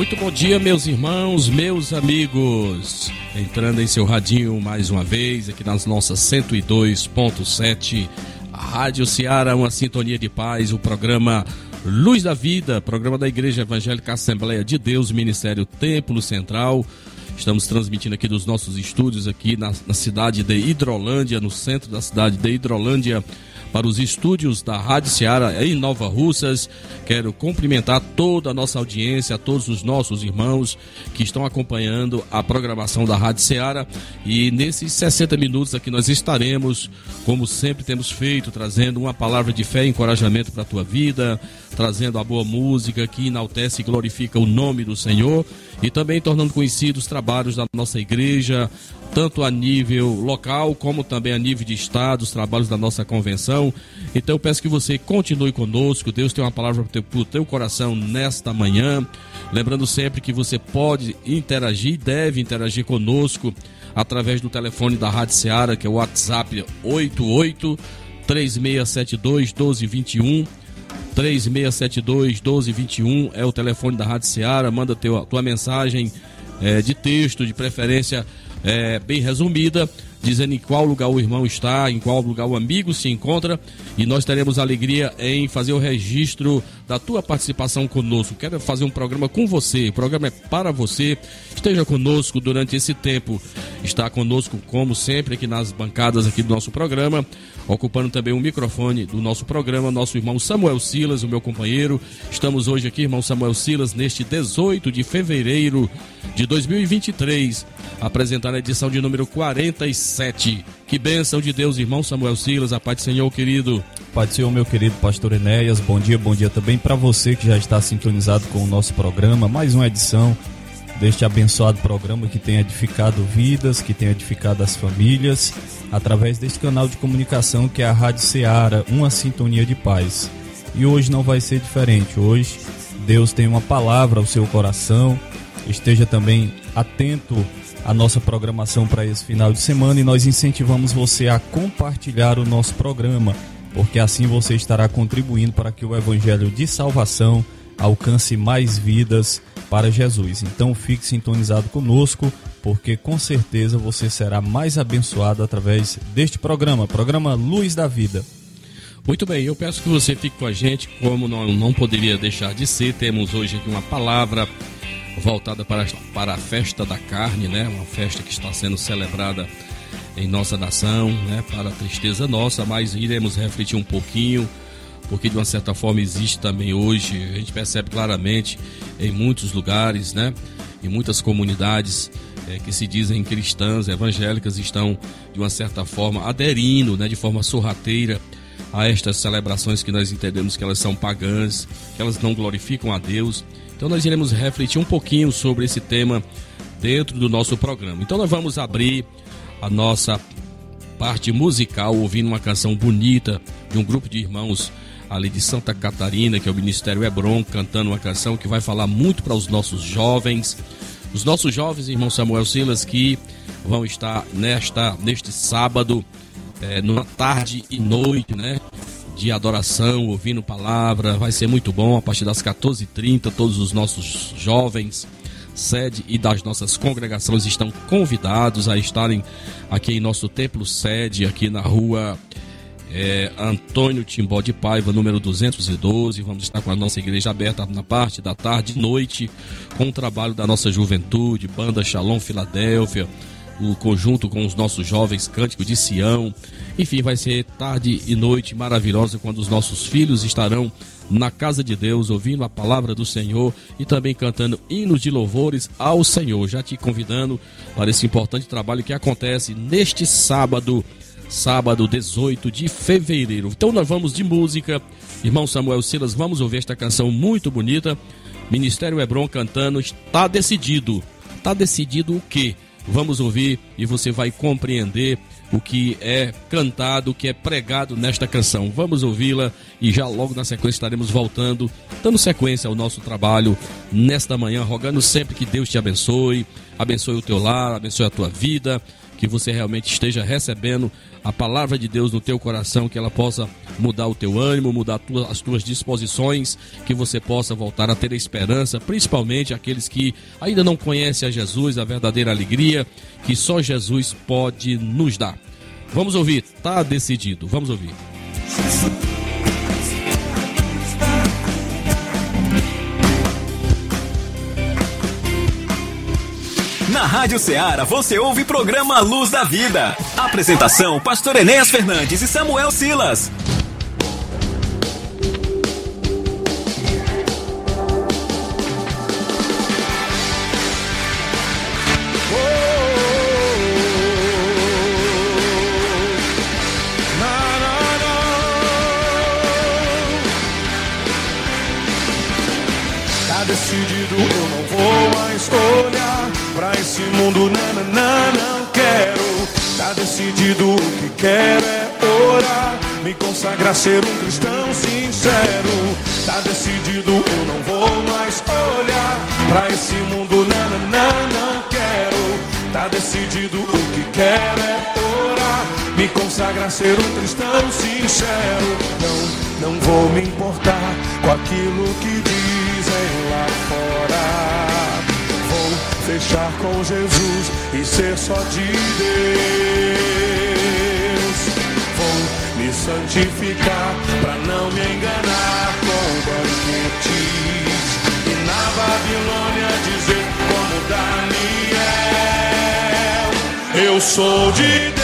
Muito bom dia, meus irmãos, meus amigos. Entrando em seu radinho mais uma vez, aqui nas nossas 102.7, a Rádio Ceará, uma sintonia de paz, o programa Luz da Vida, programa da Igreja Evangélica Assembleia de Deus, Ministério Templo Central. Estamos transmitindo aqui dos nossos estúdios aqui na, na cidade de Hidrolândia, no centro da cidade de Hidrolândia para os estúdios da Rádio Ceará em Nova Russas. Quero cumprimentar toda a nossa audiência, todos os nossos irmãos que estão acompanhando a programação da Rádio Ceará. E nesses 60 minutos aqui nós estaremos, como sempre temos feito, trazendo uma palavra de fé e encorajamento para a tua vida, trazendo a boa música que enaltece e glorifica o nome do Senhor e também tornando conhecidos os trabalhos da nossa igreja, tanto a nível local como também a nível de estado, os trabalhos da nossa convenção. Então eu peço que você continue conosco. Deus tem uma palavra para o teu coração nesta manhã. Lembrando sempre que você pode interagir, deve interagir conosco através do telefone da Rádio Seara, que é o WhatsApp 88 3672 1221. 3672 1221 é o telefone da Rádio Seara. Manda teu, tua mensagem é, de texto, de preferência é, bem resumida, dizendo em qual lugar o irmão está, em qual lugar o amigo se encontra, e nós teremos alegria em fazer o registro da tua participação conosco. Quero fazer um programa com você, o programa é para você. Esteja conosco durante esse tempo. Está conosco, como sempre, aqui nas bancadas aqui do nosso programa, ocupando também o microfone do nosso programa, nosso irmão Samuel Silas, o meu companheiro. Estamos hoje aqui, irmão Samuel Silas, neste 18 de fevereiro de 2023, apresentando a edição de número 47. Que bênção de Deus, irmão Samuel Silas, a paz do Senhor, querido. Pai do Senhor, meu querido pastor Enéas, bom dia, bom dia também para você que já está sintonizado com o nosso programa, mais uma edição deste abençoado programa que tem edificado vidas, que tem edificado as famílias, através deste canal de comunicação que é a Rádio Ceará, uma sintonia de paz. E hoje não vai ser diferente, hoje Deus tem uma palavra ao seu coração, esteja também atento à nossa programação para esse final de semana e nós incentivamos você a compartilhar o nosso programa porque assim você estará contribuindo para que o evangelho de salvação alcance mais vidas para Jesus. Então fique sintonizado conosco, porque com certeza você será mais abençoado através deste programa, programa Luz da Vida. Muito bem, eu peço que você fique com a gente, como não, não poderia deixar de ser. Temos hoje aqui uma palavra voltada para, para a festa da carne, né? Uma festa que está sendo celebrada em nossa nação, né, para a tristeza nossa, mas iremos refletir um pouquinho, porque de uma certa forma existe também hoje, a gente percebe claramente em muitos lugares, né, em muitas comunidades é, que se dizem cristãs, evangélicas, estão de uma certa forma aderindo, né, de forma sorrateira a estas celebrações que nós entendemos que elas são pagãs, que elas não glorificam a Deus. Então nós iremos refletir um pouquinho sobre esse tema dentro do nosso programa. Então nós vamos abrir a nossa parte musical, ouvindo uma canção bonita de um grupo de irmãos ali de Santa Catarina, que é o Ministério Hebron, cantando uma canção que vai falar muito para os nossos jovens. Os nossos jovens, irmão Samuel Silas, que vão estar nesta, neste sábado, é, numa tarde e noite, né? De adoração, ouvindo palavra, vai ser muito bom. A partir das 14h30, todos os nossos jovens sede e das nossas congregações estão convidados a estarem aqui em nosso templo sede, aqui na rua é, Antônio Timbó de Paiva, número 212. Vamos estar com a nossa igreja aberta na parte da tarde e noite, com o trabalho da nossa juventude, Banda Shalom Filadélfia, o conjunto com os nossos jovens cânticos de Sião. Enfim, vai ser tarde e noite maravilhosa quando os nossos filhos estarão na casa de Deus, ouvindo a palavra do Senhor e também cantando hinos de louvores ao Senhor. Já te convidando para esse importante trabalho que acontece neste sábado, sábado 18 de fevereiro. Então nós vamos de música. Irmão Samuel Silas, vamos ouvir esta canção muito bonita. Ministério Hebron cantando, está decidido. Está decidido o quê? Vamos ouvir e você vai compreender o que é cantado, o que é pregado nesta canção. Vamos ouvi-la e já logo na sequência estaremos voltando, dando sequência ao nosso trabalho nesta manhã, rogando sempre que Deus te abençoe, abençoe o teu lar, abençoe a tua vida, que você realmente esteja recebendo a palavra de Deus no teu coração, que ela possa mudar o teu ânimo, mudar as tuas disposições, que você possa voltar a ter esperança, principalmente aqueles que ainda não conhecem a Jesus, a verdadeira alegria que só Jesus pode nos dar. Vamos ouvir, tá decidido. Vamos ouvir. Na Rádio Ceará você ouve programa Luz da Vida. Apresentação: Pastor Enéas Fernandes e Samuel Silas. Consagrar, ser um cristão sincero. Tá decidido, eu não vou mais olhar pra esse mundo, nananã, não quero. Tá decidido, o que quero é orar, me consagrar, ser um cristão sincero. Não, não vou me importar com aquilo que dizem lá fora. Vou fechar com Jesus e ser só de Deus. Santificar pra não me enganar com banquetes. E na Babilônia dizer como Daniel: Eu sou de Deus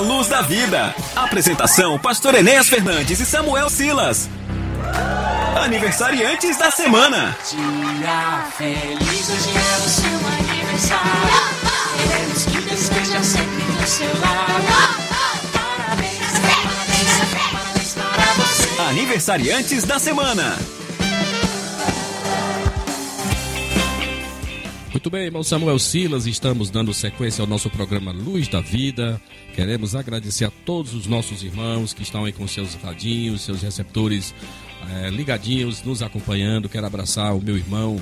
Luz da Vida. Apresentação: Pastor Enéas Fernandes e Samuel Silas. Aniversariantes da semana. Dia feliz, hoje é o seu aniversário. Queremos que esteja sempre do seu lado. Parabéns, parabéns, parabéns para você. Aniversariantes da semana. Muito bem, irmão Samuel Silas, estamos dando sequência ao nosso programa Luz da Vida. Queremos agradecer a todos os nossos irmãos que estão aí com seus radinhos, seus receptores eh, ligadinhos, nos acompanhando. Quero abraçar o meu irmão,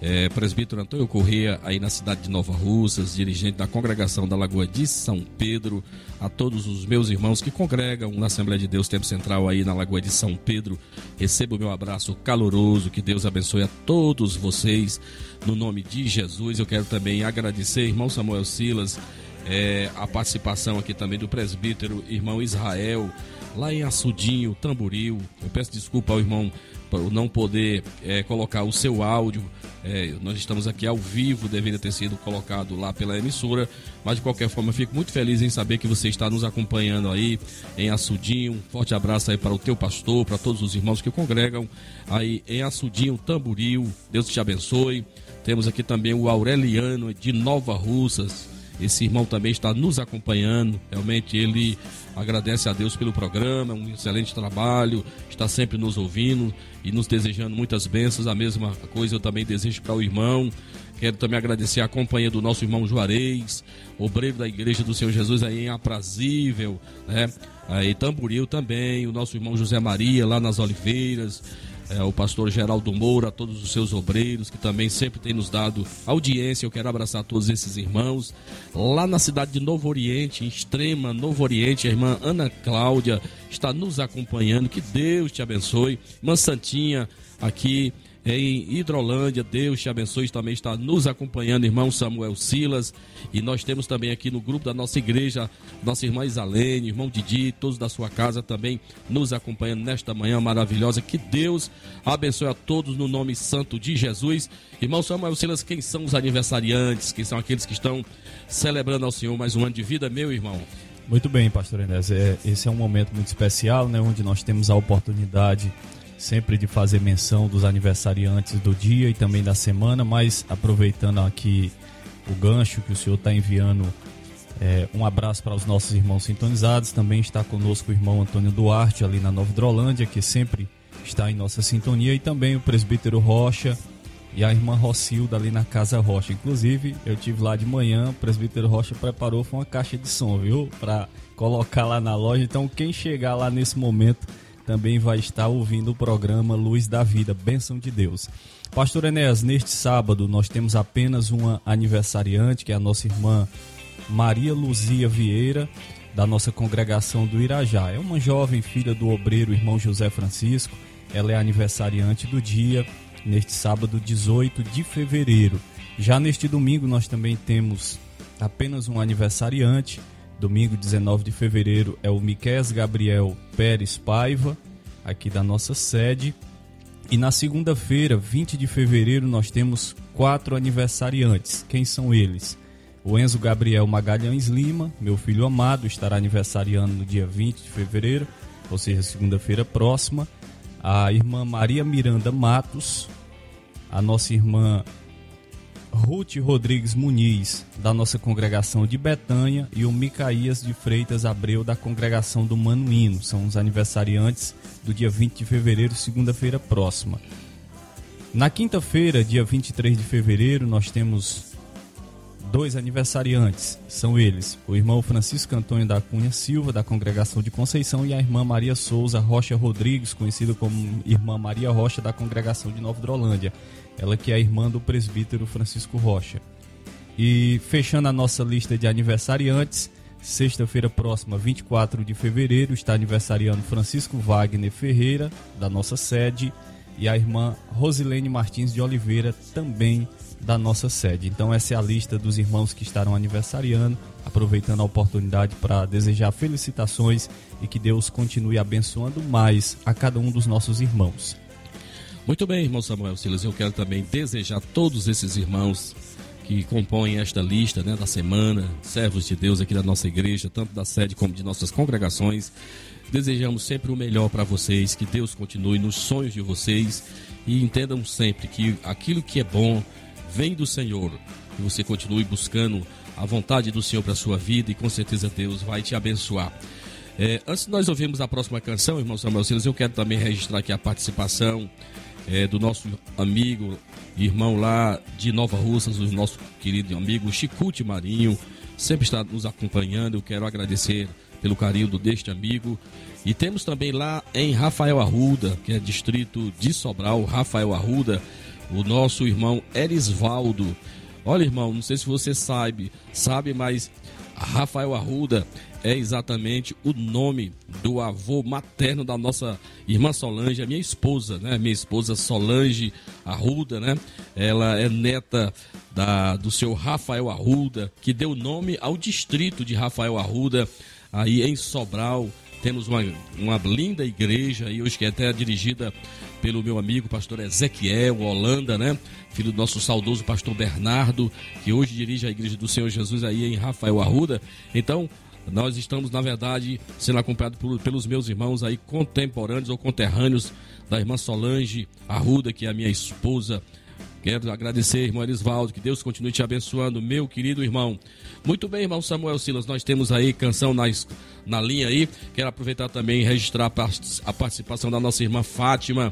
eh, presbítero Antônio Corrêa, aí na cidade de Nova Russas, dirigente da congregação da Lagoa de São Pedro, a todos os meus irmãos que congregam na Assembleia de Deus Tempo Central aí na Lagoa de São Pedro. Recebo o meu abraço caloroso, que Deus abençoe a todos vocês. No nome de Jesus, eu quero também agradecer, irmão Samuel Silas, eh, a participação aqui também do presbítero irmão Israel, lá em Açudinho, Tamboril. Eu peço desculpa ao irmão não poder eh, colocar o seu áudio. Eh, nós estamos aqui ao vivo, deveria ter sido colocado lá pela emissora, mas de qualquer forma fico muito feliz em saber que você está nos acompanhando aí em Açudinho. Um forte abraço aí para o teu pastor, para todos os irmãos que congregam aí em Açudinho, Tamboril. Deus te abençoe. Temos aqui também o Aureliano de Nova Russas. Esse irmão também está nos acompanhando. Realmente ele agradece a Deus pelo programa, um excelente trabalho, está sempre nos ouvindo e nos desejando muitas bênçãos. A mesma coisa eu também desejo para o irmão. Quero também agradecer a companhia do nosso irmão Juarez, obreiro da Igreja do Senhor Jesus aí em Aprazível, né? Aí Tamboril também, o nosso irmão José Maria lá nas Oliveiras, é, o pastor Geraldo Moura, todos os seus obreiros que também sempre tem nos dado audiência. Eu quero abraçar todos esses irmãos. Lá na cidade de Novo Oriente, em extrema Novo Oriente, a irmã Ana Cláudia está nos acompanhando. Que Deus te abençoe. Irmã Santinha, aqui em Hidrolândia. Deus te abençoe, também está nos acompanhando, irmão Samuel Silas. E nós temos também aqui no grupo da nossa igreja, nossa irmã Isalene, irmão Didi, todos da sua casa também nos acompanhando nesta manhã maravilhosa. Que Deus abençoe a todos no nome santo de Jesus. Irmão Samuel Silas, quem são os aniversariantes? Quem são aqueles que estão celebrando ao Senhor mais um ano de vida, meu irmão? Muito bem, pastor Inés. É, esse é um momento muito especial, né, onde nós temos a oportunidade sempre de fazer menção dos aniversariantes do dia e também da semana, mas aproveitando aqui o gancho que o senhor está enviando, é, um abraço para os nossos irmãos sintonizados. Também está conosco o irmão Antônio Duarte, ali na Nova Hidrolândia, que sempre está em nossa sintonia, e também o presbítero Rocha e a irmã Rocilda ali na Casa Rocha. Inclusive, eu tive lá de manhã, o presbítero Rocha preparou foi uma caixa de som, viu? Para colocar lá na loja. Então, quem chegar lá nesse momento também vai estar ouvindo o programa Luz da Vida, Bênção de Deus. Pastor Enéas, neste sábado nós temos apenas uma aniversariante, que é a nossa irmã Maria Luzia Vieira, da nossa congregação do Irajá. É uma jovem filha do obreiro irmão José Francisco. Ela é aniversariante do dia, neste sábado 18 de fevereiro. Já neste domingo nós também temos apenas um aniversariante, Domingo 19 de fevereiro é o Miquel Gabriel Pérez Paiva, aqui da nossa sede. E na segunda-feira, 20 de fevereiro, nós temos quatro aniversariantes. Quem são eles? O Enzo Gabriel Magalhães Lima, meu filho amado, estará aniversariando no dia 20 de fevereiro, ou seja, segunda-feira próxima. A irmã Maria Miranda Matos, a nossa irmã Ruth Rodrigues Muniz, da nossa congregação de Betânia, e o Micaías de Freitas Abreu, da congregação do Manuíno. São os aniversariantes do dia 20 de fevereiro, segunda-feira próxima. Na quinta-feira, dia 23 de fevereiro, nós temos dois aniversariantes. São eles o irmão Francisco Antônio da Cunha Silva, da congregação de Conceição, e a irmã Maria Souza Rocha Rodrigues, conhecida como irmã Maria Rocha, da congregação de Nova Drolândia. Ela que é a irmã do presbítero Francisco Rocha. E fechando a nossa lista de aniversariantes, sexta-feira próxima, 24 de fevereiro, está aniversariando Francisco Wagner Ferreira, da nossa sede, e a irmã Rosilene Martins de Oliveira, também da nossa sede. Então essa é a lista dos irmãos que estarão aniversariando, aproveitando a oportunidade para desejar felicitações e que Deus continue abençoando mais a cada um dos nossos irmãos. Muito bem, irmão Samuel Silas, eu quero também desejar a todos esses irmãos que compõem esta lista né, da semana, servos de Deus aqui da nossa igreja, tanto da sede como de nossas congregações. Desejamos sempre o melhor para vocês, que Deus continue nos sonhos de vocês e entendam sempre que aquilo que é bom vem do Senhor. Que você continue buscando a vontade do Senhor para sua vida e com certeza Deus vai te abençoar. É, antes de nós ouvirmos a próxima canção, irmão Samuel Silas, eu quero também registrar aqui a participação é, do nosso amigo, irmão lá de Nova Russas, o nosso querido amigo Chicute Marinho, sempre está nos acompanhando. Eu quero agradecer pelo carinho deste amigo. E temos também lá em Rafael Arruda, que é distrito de Sobral, Rafael Arruda, o nosso irmão Erisvaldo. Olha, irmão, não sei se você sabe, sabe, mas Rafael Arruda é exatamente o nome do avô materno da nossa irmã Solange, a minha esposa, né? Minha esposa Solange Arruda, né? Ela é neta da, do seu Rafael Arruda, que deu nome ao distrito de Rafael Arruda, aí em Sobral. Temos uma, uma linda igreja aí hoje que é até dirigida pelo meu amigo pastor Ezequiel Holanda, né? Filho do nosso saudoso pastor Bernardo, que hoje dirige a igreja do Senhor Jesus aí em Rafael Arruda. Então, nós estamos, na verdade, sendo acompanhados por, pelos meus irmãos aí contemporâneos ou conterrâneos da irmã Solange Arruda, que é a minha esposa. Quero agradecer, irmão Elisvaldo, que Deus continue te abençoando, meu querido irmão. Muito bem, irmão Samuel Silas, nós temos aí canção na, na linha aí. Quero aproveitar também e registrar a participação da nossa irmã Fátima,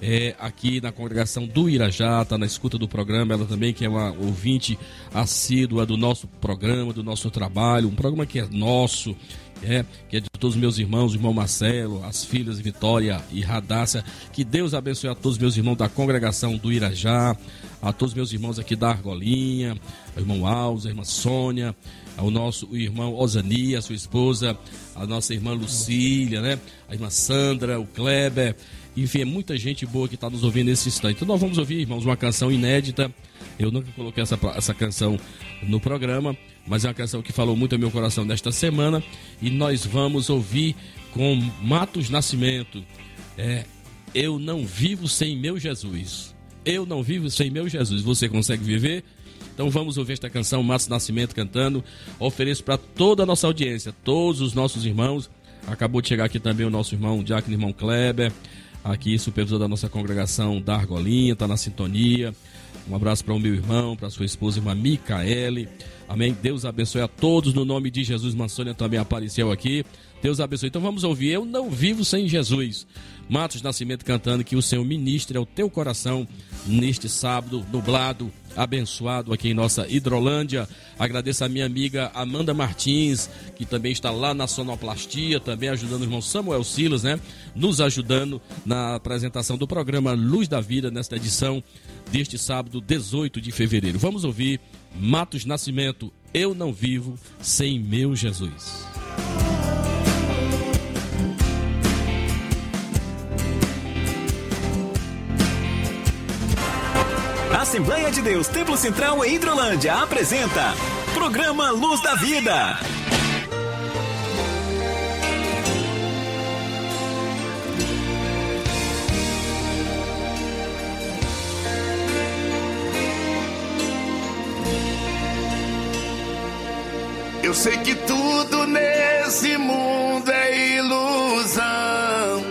é, aqui na congregação do Irajá, está na escuta do programa, ela também que é uma ouvinte assídua do nosso programa, do nosso trabalho, um programa que é nosso, é, que é de todos os meus irmãos, o irmão Marcelo, as filhas Vitória e Radácia. Que Deus abençoe a todos os meus irmãos da congregação do Irajá, a todos os meus irmãos aqui da Argolinha, o irmão Alves, a irmã Sônia, ao nosso irmão Osania, sua esposa, a nossa irmã Lucília, né? A irmã Sandra, o Kleber, enfim, é muita gente boa que está nos ouvindo nesse instante. Então nós vamos ouvir, irmãos, uma canção inédita. Eu nunca coloquei essa, essa canção no programa, mas é uma canção que falou muito ao meu coração nesta semana. E nós vamos ouvir com Matos Nascimento. É, eu não vivo sem meu Jesus. Eu não vivo sem meu Jesus. Você consegue viver? Então vamos ouvir esta canção, Matos Nascimento cantando. Ofereço para toda a nossa audiência, todos os nossos irmãos. Acabou de chegar aqui também o nosso irmão Diácono, irmão Kleber aqui, supervisor da nossa congregação da Argolinha, está na sintonia. Um abraço para o meu irmão, para sua esposa, irmã Micaele. Amém. Deus abençoe a todos no nome de Jesus. Mansônia também apareceu aqui. Deus abençoe. Então vamos ouvir. Eu não vivo sem Jesus. Matos Nascimento cantando que o Senhor ministre ao teu coração neste sábado nublado, abençoado aqui em nossa Hidrolândia. Agradeço a minha amiga Amanda Martins, que também está lá na sonoplastia, também ajudando o irmão Samuel Silas, né? Nos ajudando na apresentação do programa Luz da Vida nesta edição deste sábado, 18 de fevereiro. Vamos ouvir Matos Nascimento, Eu não vivo sem meu Jesus. Assembleia de Deus Templo Central em Hidrolândia apresenta Programa Luz da Vida. Eu sei que tudo nesse mundo é ilusão.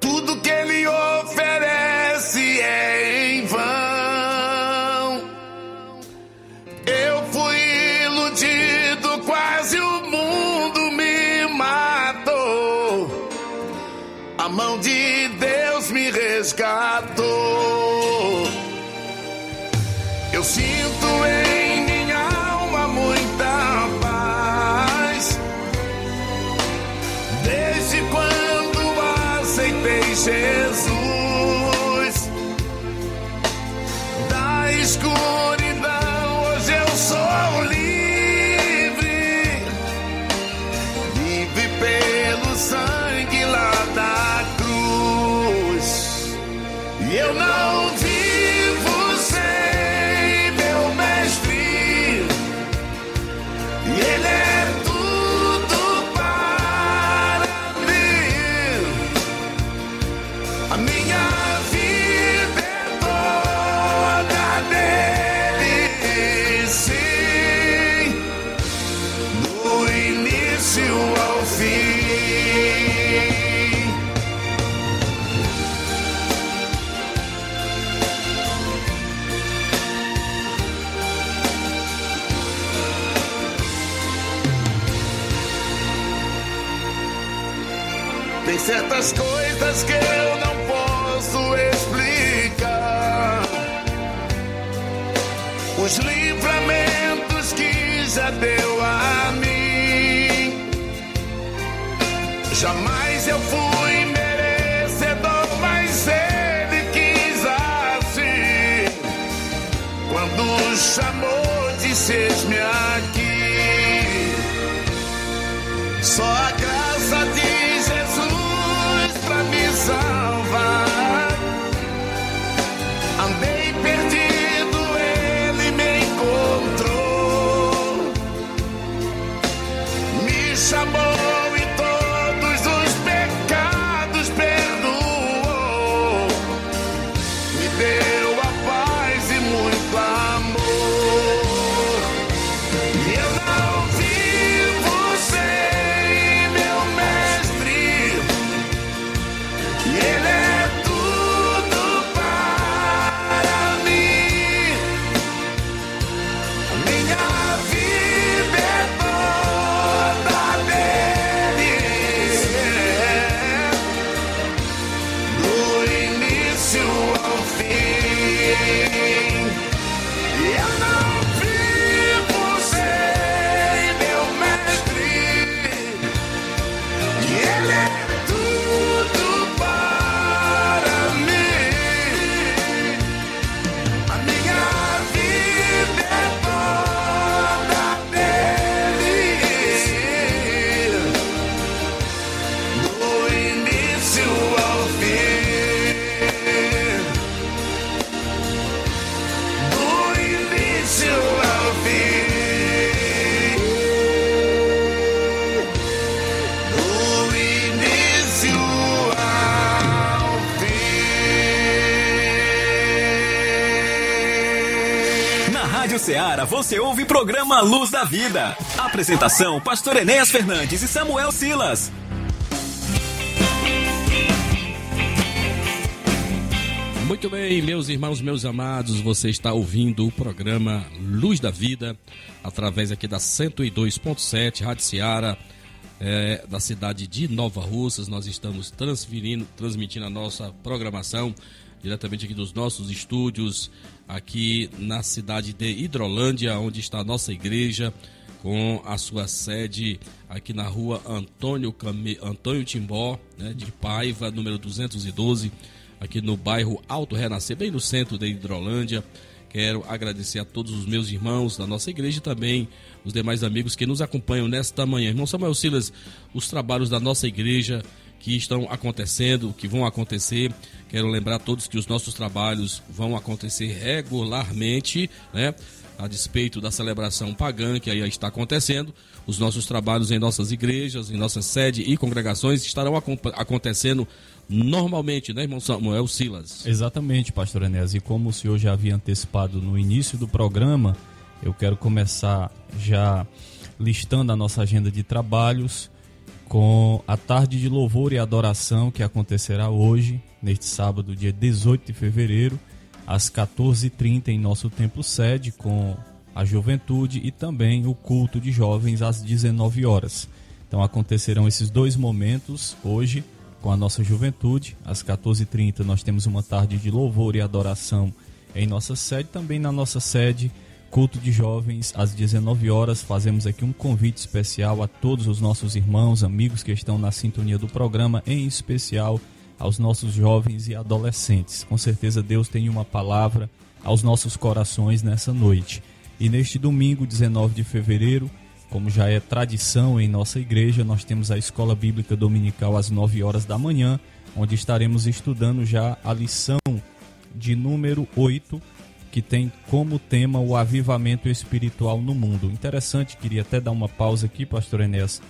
Tudo que ele oferece é em vão. Eu fui iludido, quase o mundo me matou. A mão de Deus me resgatou. Me programa Luz da Vida. Apresentação: Pastor Enéas Fernandes e Samuel Silas. Muito bem, meus irmãos, meus amados, você está ouvindo o programa Luz da Vida, através aqui da 102.7 Rádio Seara, é, da cidade de Nova Russas. Nós estamos transferindo, transmitindo a nossa programação diretamente aqui dos nossos estúdios, aqui na cidade de Hidrolândia, onde está a nossa igreja, com a sua sede aqui na rua Antônio. Antônio Timbó, né, de Paiva, número 212 aqui no bairro Alto Renascer, bem no centro de Hidrolândia. Quero agradecer a todos os meus irmãos da nossa igreja e também os demais amigos que nos acompanham nesta manhã. Irmão Samuel Silas, os trabalhos da nossa igreja que estão acontecendo, que vão acontecer. Quero lembrar a todos que os nossos trabalhos vão acontecer regularmente, né? A despeito da celebração pagã que aí está acontecendo, os nossos trabalhos em nossas igrejas, em nossa sede e congregações estarão acontecendo normalmente, né, irmão Samuel Silas? Exatamente, pastor Enéas. E como o senhor já havia antecipado no início do programa, eu quero começar já listando a nossa agenda de trabalhos com a tarde de louvor e adoração que acontecerá hoje, neste sábado, dia 18 de fevereiro, às 14h30 em nosso templo sede, com a juventude e também o culto de jovens às 19 horas. Então acontecerão esses dois momentos hoje com a nossa juventude. Às 14h30 nós temos uma tarde de louvor e adoração em nossa sede. Também na nossa sede, culto de jovens às 19 horas. Fazemos aqui um convite especial a todos os nossos irmãos, amigos que estão na sintonia do programa, em especial aos nossos jovens e adolescentes. Com certeza Deus tem uma palavra aos nossos corações nessa noite. E neste domingo, 19 de fevereiro, como já é tradição em nossa igreja, nós temos a escola bíblica dominical às 9 horas da manhã, onde estaremos estudando já a lição de número 8, que tem como tema o avivamento espiritual no mundo. Interessante, queria até dar uma pausa aqui, pastor Enéas,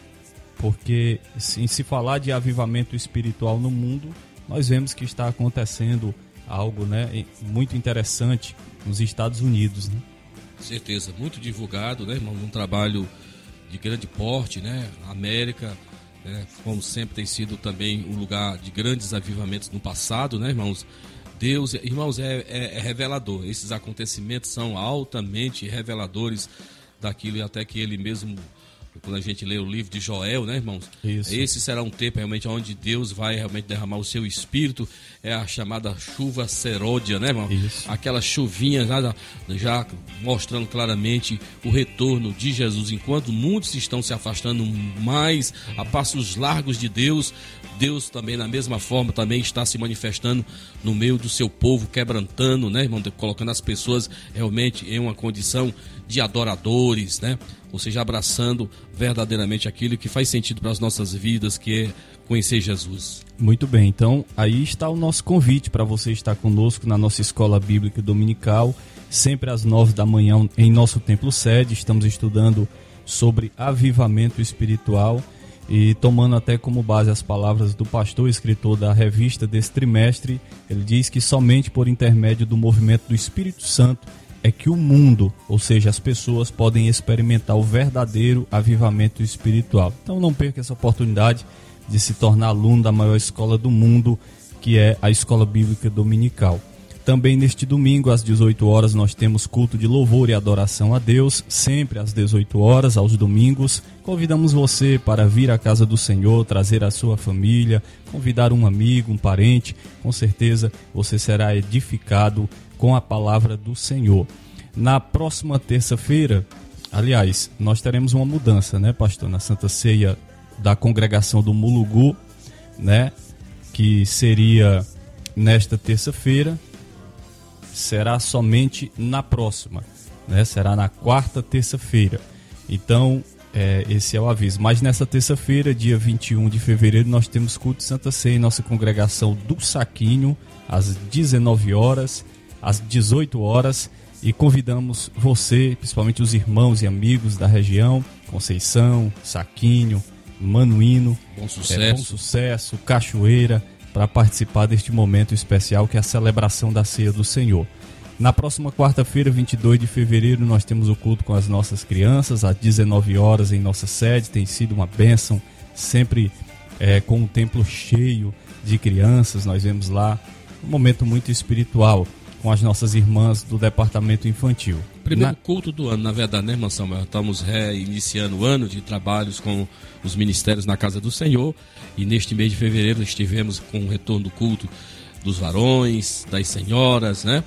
porque em se falar de avivamento espiritual no mundo, nós vemos que está acontecendo algo né, muito interessante nos Estados Unidos. Né? certeza, muito divulgado, né, irmão? Um trabalho de grande porte, né? A América, né? como sempre tem sido também um lugar de grandes avivamentos no passado, né, irmãos? Deus, irmãos, é, é, é revelador. Esses acontecimentos são altamente reveladores daquilo e até que Ele mesmo quando a gente lê o livro de Joel, né, irmãos? Isso. Esse será um tempo realmente onde Deus vai realmente derramar o seu espírito, é a chamada chuva seródia, né, irmão? Isso. Aquela chuvinha já, já mostrando claramente o retorno de Jesus. Enquanto muitos estão se afastando mais a passos largos de Deus, Deus também, da mesma forma, também está se manifestando no meio do seu povo, quebrantando, né, irmão? Colocando as pessoas realmente em uma condição de adoradores, né? Ou seja, abraçando verdadeiramente aquilo que faz sentido para as nossas vidas, que é conhecer Jesus. Muito bem, então aí está o nosso convite para você estar conosco na nossa escola bíblica dominical, sempre às nove da manhã em nosso templo sede. Estamos estudando sobre avivamento espiritual e tomando até como base as palavras do pastor escritor da revista desse trimestre. Ele diz que somente por intermédio do movimento do Espírito Santo é que o mundo, ou seja, as pessoas podem experimentar o verdadeiro avivamento espiritual. Então não perca essa oportunidade de se tornar aluno da maior escola do mundo, que é a Escola Bíblica Dominical. Também neste domingo, às 18 horas, nós temos culto de louvor e adoração a Deus, sempre às 18 horas, aos domingos. Convidamos você para vir à casa do Senhor, trazer a sua família, convidar um amigo, um parente. Com certeza você será edificado com a palavra do Senhor. Na próxima terça-feira, aliás, nós teremos uma mudança, né, pastor? Na Santa Ceia da congregação do Mulugu, né? Que seria nesta terça-feira, será somente na próxima, né? Será na quarta terça-feira. Então, é, esse é o aviso. Mas nessa terça-feira, dia 21 de fevereiro, nós temos culto de Santa Ceia em nossa congregação do Saquinho, às 19 horas, às 18 horas. E convidamos você, principalmente os irmãos e amigos da região, Conceição, Saquinho, Manuíno, Bom sucesso. é, Bom Sucesso, Cachoeira, para participar deste momento especial que é a celebração da Ceia do Senhor. Na próxima quarta-feira, 22 de fevereiro, nós temos o culto com as nossas crianças, às 19 horas em nossa sede. Tem sido uma bênção, sempre é, com um templo cheio de crianças. Nós vemos lá um momento muito espiritual com as nossas irmãs do departamento infantil. Primeiro Na- culto do ano, na verdade, né, irmão Samuel? Estamos reiniciando o ano de trabalhos com os ministérios na Casa do Senhor. E neste mês de fevereiro estivemos com o retorno do culto dos varões, das senhoras, né?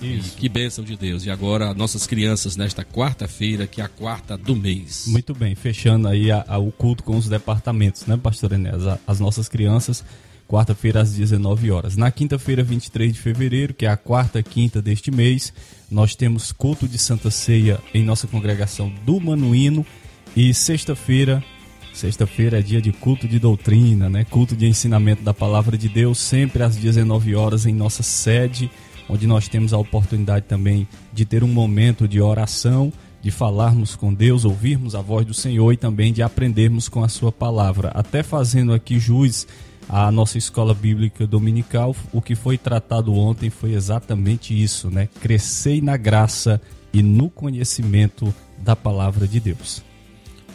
Isso. E que bênção de Deus. E agora, nossas crianças nesta quarta-feira, que é a quarta do mês. Muito bem, fechando aí a- a- o culto com os departamentos, né, pastor Enéas? As nossas crianças, quarta-feira às 19 horas. Na quinta-feira, 23 de fevereiro, que é a quarta quinta deste mês, nós temos culto de Santa Ceia em nossa congregação do Manuíno. E sexta-feira, sexta-feira é dia de culto de doutrina, né? Culto de ensinamento da palavra de Deus, sempre às 19 horas em nossa sede, onde nós temos a oportunidade também de ter um momento de oração de falarmos com Deus, ouvirmos a voz do Senhor e também de aprendermos com a sua palavra. Até fazendo aqui jus à nossa escola bíblica dominical, o que foi tratado ontem foi exatamente isso, né? Crescei na graça e no conhecimento da palavra de Deus.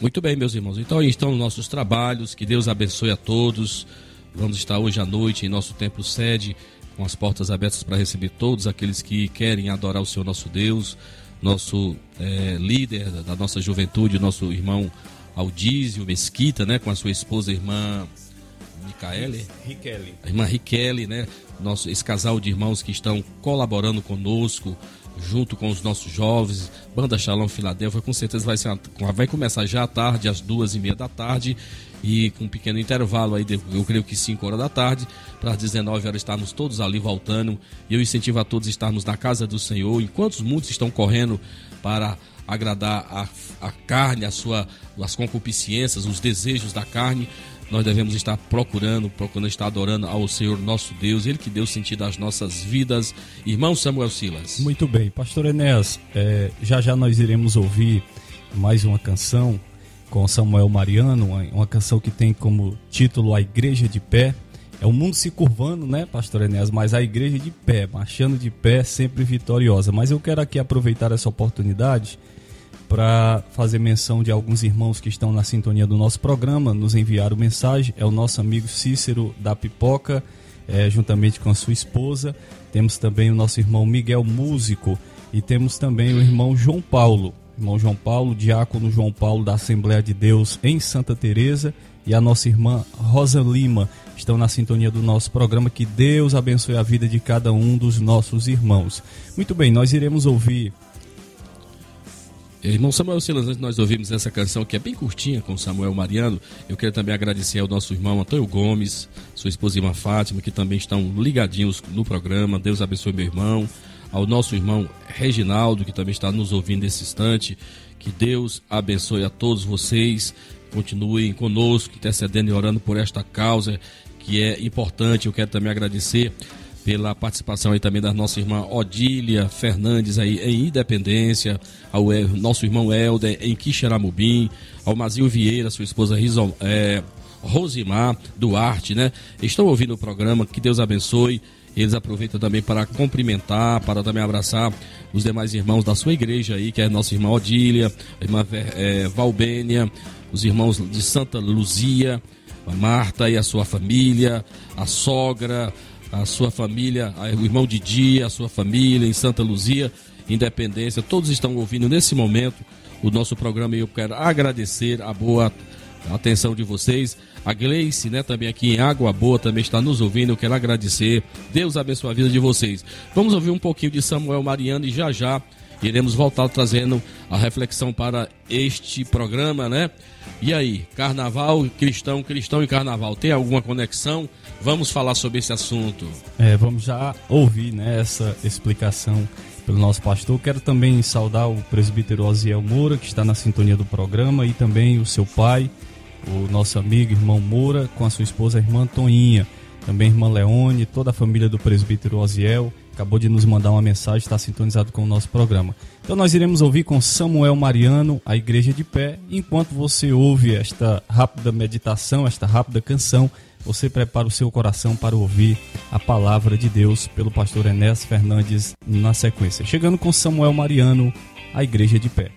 Muito bem, meus irmãos. Então aí estão os nossos trabalhos. Que Deus abençoe a todos. Vamos estar hoje à noite em nosso templo sede, com as portas abertas para receber todos aqueles que querem adorar o Senhor nosso Deus, nosso eh, líder da- nossa juventude, nosso irmão Aldísio Mesquita, né, com a sua esposa, a irmã Micaele. Riquelme. a irmã Riquele, né? Nosso, esse casal de irmãos que estão colaborando conosco, junto com os nossos jovens, Banda Shalom Filadélfia, com certeza vai, ser uma- vai começar já à tarde, às duas e meia da tarde, e com um pequeno intervalo aí, de- eu creio que 5 horas da tarde, para as 19 horas estarmos todos ali voltando, e eu incentivo a todos a estarmos na casa do Senhor, enquanto muitos estão correndo para agradar a, a carne, a sua, as concupiscências, os desejos da carne, nós devemos estar procurando, procurando estar adorando ao Senhor nosso Deus, Ele que deu sentido às nossas vidas. Irmão Samuel Silas. Muito bem, Pastor Enéas, é, já já nós iremos ouvir mais uma canção com Samuel Mariano, uma, uma canção que tem como título A Igreja de Pé. É o mundo se curvando, né, Pastor Enéas? Mas a igreja de pé, marchando de pé, sempre vitoriosa. Mas eu quero aqui aproveitar essa oportunidade para fazer menção de alguns irmãos que estão na sintonia do nosso programa, nos enviaram mensagem. É o nosso amigo Cícero da Pipoca, é, juntamente com a sua esposa. Temos também o nosso irmão Miguel Músico e temos também o irmão João Paulo. irmão João Paulo, diácono João Paulo da Assembleia de Deus em Santa Teresa e a nossa irmã Rosa Lima estão na sintonia do nosso programa. Que Deus abençoe a vida de cada um dos nossos irmãos. Muito bem, nós iremos ouvir Irmão Samuel Silas, antes nós ouvirmos essa canção que é bem curtinha com Samuel Mariano, eu quero também agradecer ao nosso irmão Antônio Gomes, sua esposa irmã Fátima, que também estão ligadinhos no programa. Deus abençoe meu irmão. Ao nosso irmão Reginaldo, que também está nos ouvindo nesse instante. Que Deus abençoe a todos vocês. Continuem conosco, intercedendo e orando por esta causa que é importante. Eu quero também agradecer pela participação aí também da nossa irmã Odília Fernandes aí em Independência, ao nosso irmão Helder em Quixeramobim, ao Mazil Vieira, sua esposa Rizom, é, Rosimar Duarte, né? Estão ouvindo o programa, que Deus abençoe. Eles aproveitam também para cumprimentar, para também abraçar os demais irmãos da sua igreja aí, que é a nossa irmã Odília, a irmã é, Valbênia, os irmãos de Santa Luzia, a Marta e a sua família, a sogra, a sua família, o irmão Didi, a sua família em Santa Luzia, Independência, todos estão ouvindo nesse momento o nosso programa e eu quero agradecer a boa atenção de vocês. A Gleice, né, também aqui em Água Boa, também está nos ouvindo. Eu quero agradecer. Deus abençoe a vida de vocês. Vamos ouvir um pouquinho de Samuel Mariano e já já iremos voltar trazendo a reflexão para este programa, né? E aí, carnaval, cristão, cristão e carnaval, tem alguma conexão? Vamos falar sobre esse assunto. É, vamos já ouvir né, essa explicação pelo nosso pastor. Quero também saudar o presbítero Osiel Moura, que está na sintonia do programa, e também o seu pai, o nosso amigo irmão Moura, com a sua esposa a irmã Toinha, também a irmã Leone, toda a família do presbítero Osiel. Acabou de nos mandar uma mensagem, está sintonizado com o nosso programa. Então nós iremos ouvir com Samuel Mariano, a Igreja de Pé. Enquanto você ouve esta rápida meditação, esta rápida canção, você prepara o seu coração para ouvir a palavra de Deus pelo pastor Enéas Fernandes na sequência. Chegando com Samuel Mariano, a igreja de pé.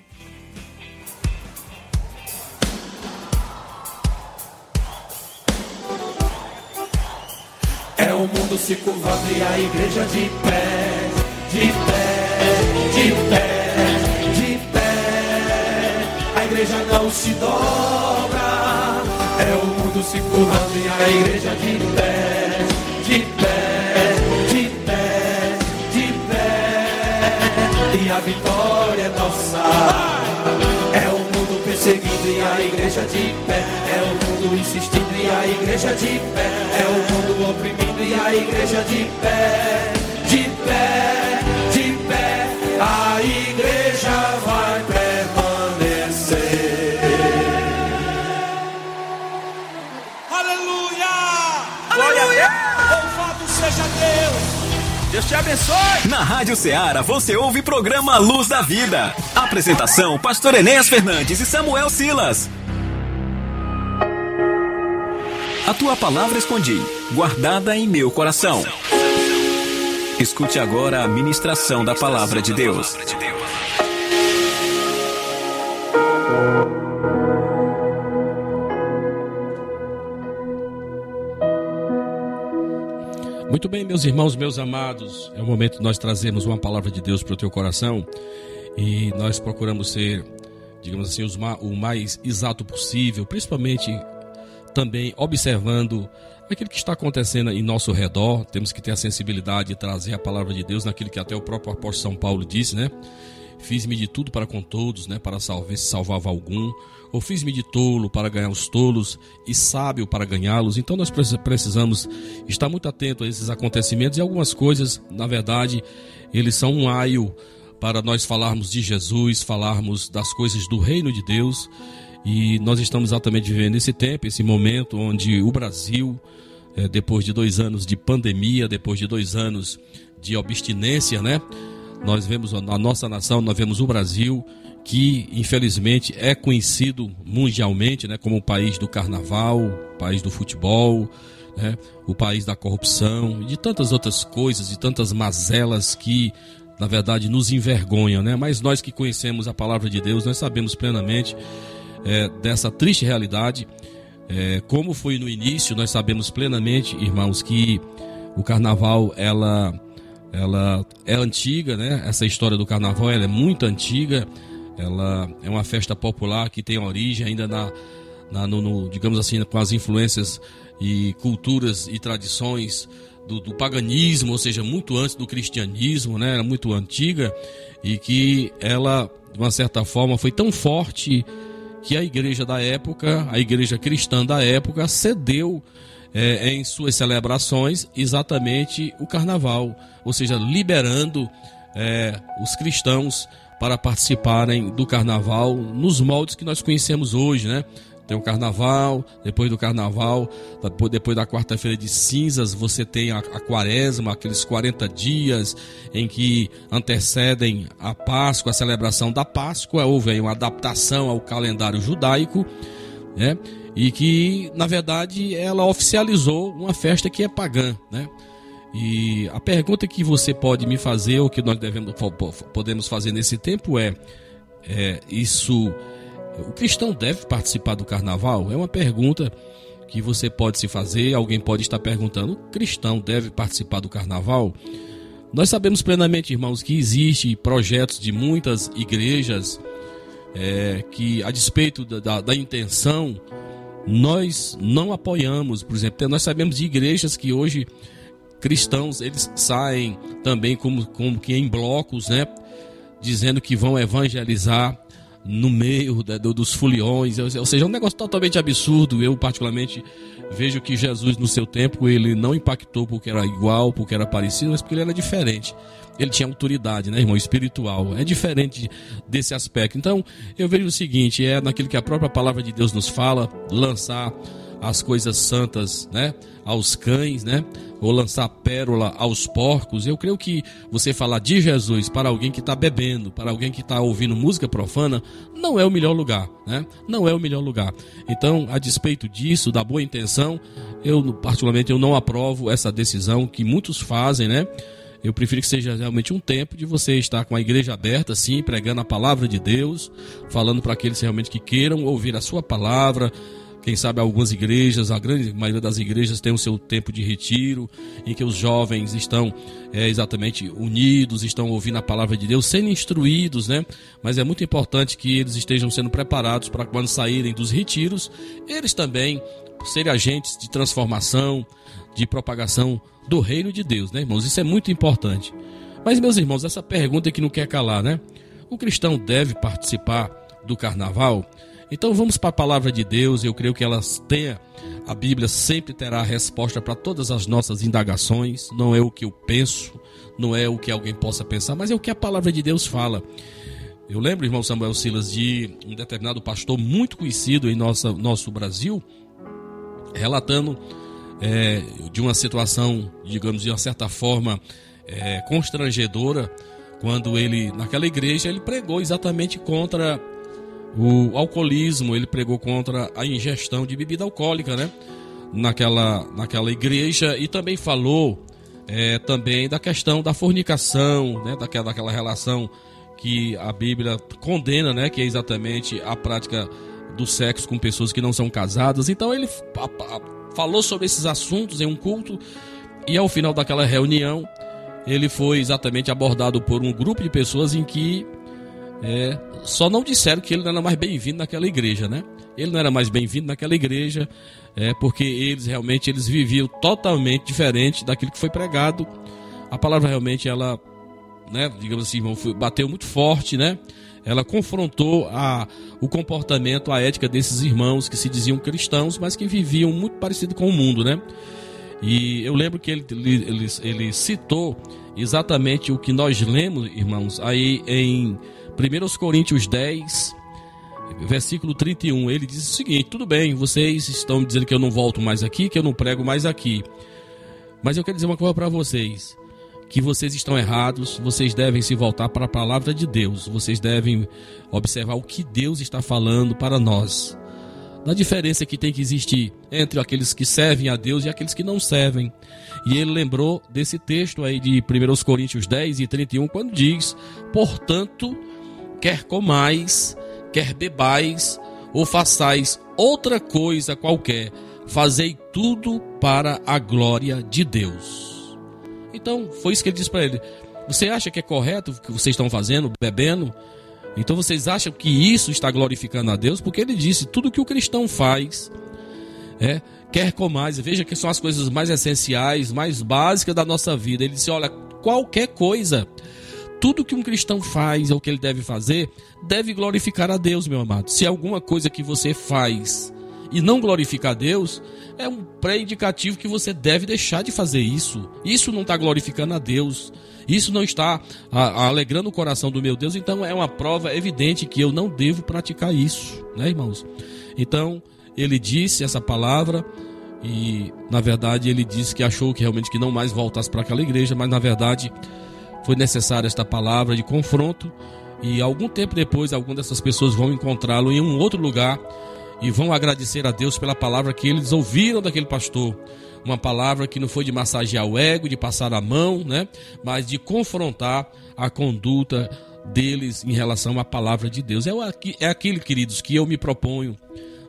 É o mundo se curvando e a igreja de pé, de pé, de pé, de pé. A igreja não se dobra. É o mundo se curvando e a igreja de pé, de pé, de pé, de pé. E a vitória é nossa. É o mundo perseguindo e a igreja de pé. É o mundo insistindo e a igreja de pé. É o mundo oprimindo e a igreja de pé. De pé, de pé. A igreja Deus! Deus te abençoe! Na Rádio Ceará você ouve o programa Luz da Vida. Apresentação: Pastor Enéas Fernandes e Samuel Silas. A tua palavra escondi, guardada em meu coração. Escute agora a ministração da palavra de Deus. Muito bem, meus irmãos, meus amados, é o momento de nós trazermos uma palavra de Deus para o teu coração e nós procuramos ser, digamos assim, o mais exato possível, principalmente também observando aquilo que está acontecendo em nosso redor. Temos que ter a sensibilidade de trazer a palavra de Deus naquilo que até o próprio apóstolo São Paulo disse, né? Fiz-me de tudo para com todos, né? Para salvar se salvava algum. Ou fiz-me de tolo para ganhar os tolos e sábio para ganhá-los. Então nós preci- precisamos estar muito atento a esses acontecimentos e algumas coisas, na verdade, eles são um aio para nós falarmos de Jesus, falarmos das coisas do reino de Deus. E nós estamos exatamente vivendo esse tempo, esse momento onde o Brasil, eh, depois de dois anos de pandemia, depois de dois anos de abstinência, né? Nós vemos a nossa nação, nós vemos o Brasil, que infelizmente é conhecido mundialmente né, como o país do carnaval, o país do futebol, né, o país da corrupção e de tantas outras coisas, de tantas mazelas que na verdade nos envergonham, né? Mas nós que conhecemos a palavra de Deus, nós sabemos plenamente é, dessa triste realidade. É, como foi no início, nós sabemos plenamente, irmãos, que o carnaval ela ela é antiga, né? Essa história do carnaval ela é muito antiga. Ela é uma festa popular que tem origem ainda na, na no, no, digamos assim, com as influências e culturas e tradições do, do, paganismo, ou seja, muito antes do cristianismo, né? Era muito antiga e que ela, de uma certa forma, foi tão forte que a igreja da época, a igreja cristã da época, cedeu é, em suas celebrações exatamente o carnaval, ou seja, liberando é, os cristãos para participarem do carnaval nos moldes que nós conhecemos hoje, né? Tem o carnaval, depois do carnaval, depois da quarta-feira de cinzas, você tem a, a quaresma, aqueles 40 dias em que antecedem a Páscoa, a celebração da Páscoa. Houve aí uma adaptação ao calendário judaico, né? E que, na verdade, ela oficializou uma festa que é pagã, né? E a pergunta que você pode me fazer, ou que nós devemos, podemos fazer nesse tempo é, é isso o cristão deve participar do carnaval? É uma pergunta que você pode se fazer, alguém pode estar perguntando: o cristão deve participar do carnaval? Nós sabemos plenamente, irmãos, que existem projetos de muitas igrejas é, que, a despeito da, da, da, intenção, nós não apoiamos. Por exemplo, nós sabemos de igrejas que hoje cristãos eles saem também como, como que em blocos, né? Dizendo que vão evangelizar no meio da, do, dos foliões, ou seja, é um negócio totalmente absurdo. Eu, particularmente, vejo que Jesus, no seu tempo, ele não impactou porque era igual, porque era parecido, mas porque ele era diferente. Ele tinha autoridade, né, irmão? Espiritual. É diferente desse aspecto. Então, eu vejo o seguinte: é naquilo que a própria palavra de Deus nos fala, lançar as coisas santas, né, aos cães, né, ou lançar pérola aos porcos. Eu creio que você falar de Jesus para alguém que está bebendo, para alguém que está ouvindo música profana, não é o melhor lugar, né? Não é o melhor lugar. Então, a despeito disso, da boa intenção, eu particularmente eu não aprovo essa decisão que muitos fazem, né? Eu prefiro que seja realmente um tempo de você estar com a igreja aberta, sim, pregando a palavra de Deus, falando para aqueles realmente que queiram ouvir a sua palavra, quem sabe algumas igrejas, a grande maioria das igrejas tem o seu tempo de retiro, em que os jovens estão é, exatamente unidos, estão ouvindo a palavra de Deus, sendo instruídos, né? Mas é muito importante que eles estejam sendo preparados para quando saírem dos retiros, eles também serem agentes de transformação, de propagação do reino de Deus, né, irmãos? Isso é muito importante. Mas, meus irmãos, essa pergunta que não quer calar, né? O cristão deve participar do carnaval? Então vamos para a palavra de Deus, eu creio que ela tenha, a Bíblia sempre terá a resposta para todas as nossas indagações, não é o que eu penso, não é o que alguém possa pensar, mas é o que a palavra de Deus fala. Eu lembro, irmão Samuel Silas, de um determinado pastor muito conhecido em nossa, nosso Brasil, relatando é, de uma situação, digamos, de uma certa forma é, constrangedora, quando ele, naquela igreja, ele pregou exatamente contra o alcoolismo, ele pregou contra a ingestão de bebida alcoólica, né? Naquela, naquela igreja e também falou é, também da questão da fornicação, né? Daquela, daquela relação que a Bíblia condena, né? Que é exatamente a prática do sexo com pessoas que não são casadas. Então ele falou sobre esses assuntos em um culto e ao final daquela reunião ele foi exatamente abordado por um grupo de pessoas em que é, só não disseram que ele não era mais bem-vindo naquela igreja, né? Ele não era mais bem-vindo naquela igreja, é, porque eles realmente eles viviam totalmente diferente daquilo que foi pregado. A palavra realmente ela, né, digamos assim, bateu muito forte, né? Ela confrontou a, o comportamento, a ética desses irmãos que se diziam cristãos, mas que viviam muito parecido com o mundo, né? E eu lembro que ele, ele, ele citou exatamente o que nós lemos, irmãos, aí em 1 Coríntios 10, versículo 31, ele diz o seguinte: tudo bem, vocês estão dizendo que eu não volto mais aqui, que eu não prego mais aqui. Mas eu quero dizer uma coisa para vocês: que vocês estão errados, vocês devem se voltar para a palavra de Deus, vocês devem observar o que Deus está falando para nós. Da diferença que tem que existir entre aqueles que servem a Deus e aqueles que não servem. E ele lembrou desse texto aí de 1 Coríntios 10 e 31, quando diz: Portanto, quer comais, quer bebais, ou façais outra coisa qualquer, fazei tudo para a glória de Deus. Então, foi isso que ele disse para ele. Você acha que é correto o que vocês estão fazendo, bebendo? Então vocês acham que isso está glorificando a Deus? Porque ele disse: tudo que o cristão faz, é, quer comais, veja que são as coisas mais essenciais, mais básicas da nossa vida. Ele disse: olha, qualquer coisa, tudo que um cristão faz, ou que ele deve fazer, deve glorificar a Deus, meu amado. Se alguma coisa que você faz e não glorificar a Deus, é um pré-indicativo que você deve deixar de fazer isso. Isso não está glorificando a Deus. Isso não está alegrando o coração do meu Deus. Então é uma prova evidente que eu não devo praticar isso, né, irmãos? Então ele disse essa palavra e na verdade ele disse que achou que realmente que não mais voltasse para aquela igreja, mas na verdade foi necessária esta palavra de confronto e algum tempo depois algumas dessas pessoas vão encontrá-lo em um outro lugar e vão agradecer a Deus pela palavra que eles ouviram daquele pastor. Uma palavra que não foi de massagear o ego, de passar a mão, né? Mas de confrontar a conduta deles em relação à palavra de Deus. É, é aquilo, queridos, que eu me proponho